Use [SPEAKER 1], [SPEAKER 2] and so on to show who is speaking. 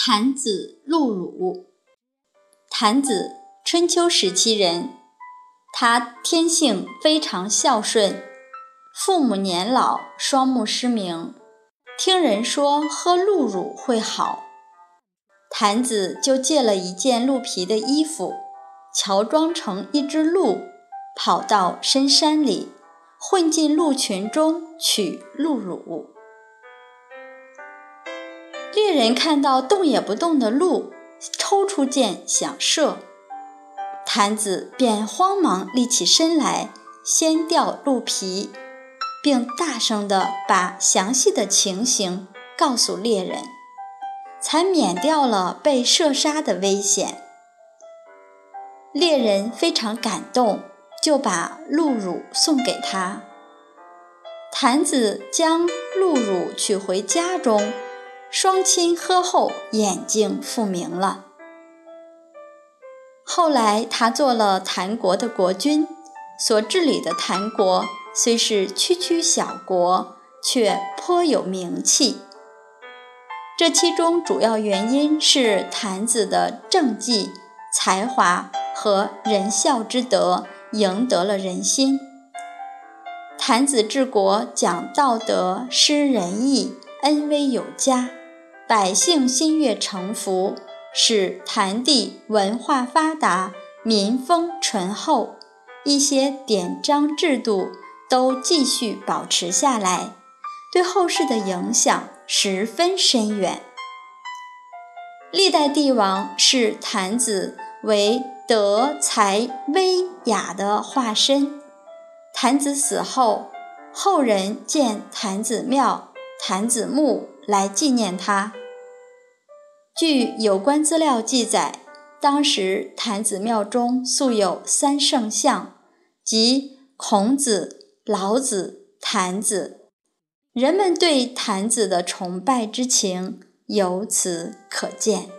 [SPEAKER 1] 谭子陆乳。谭子，春秋时期人，他天性非常孝顺，父母年老，双目失明，听人说喝鹿乳会好，谭子就借了一件鹿皮的衣服，乔装成一只鹿，跑到深山里，混进鹿群中取鹿乳。猎人看到动也不动的鹿，抽出箭想射，坛子便慌忙立起身来，掀掉鹿皮，并大声地把详细的情形告诉猎人，才免掉了被射杀的危险。猎人非常感动，就把鹿乳送给他。坛子将鹿乳取回家中。双亲喝后，眼睛复明了。后来，他做了谭国的国君，所治理的谭国虽是区区小国，却颇有名气。这其中主要原因是谭子的政绩、才华和仁孝之德赢得了人心。谭子治国讲道德、施仁义、恩威有加。百姓心悦诚服，使谭地文化发达，民风淳厚，一些典章制度都继续保持下来，对后世的影响十分深远。历代帝王视谭子为德才威雅的化身。谭子死后，后人建谭子庙、谭子墓来纪念他。据有关资料记载，当时坛子庙中素有三圣像，即孔子、老子、坛子，人们对坛子的崇拜之情由此可见。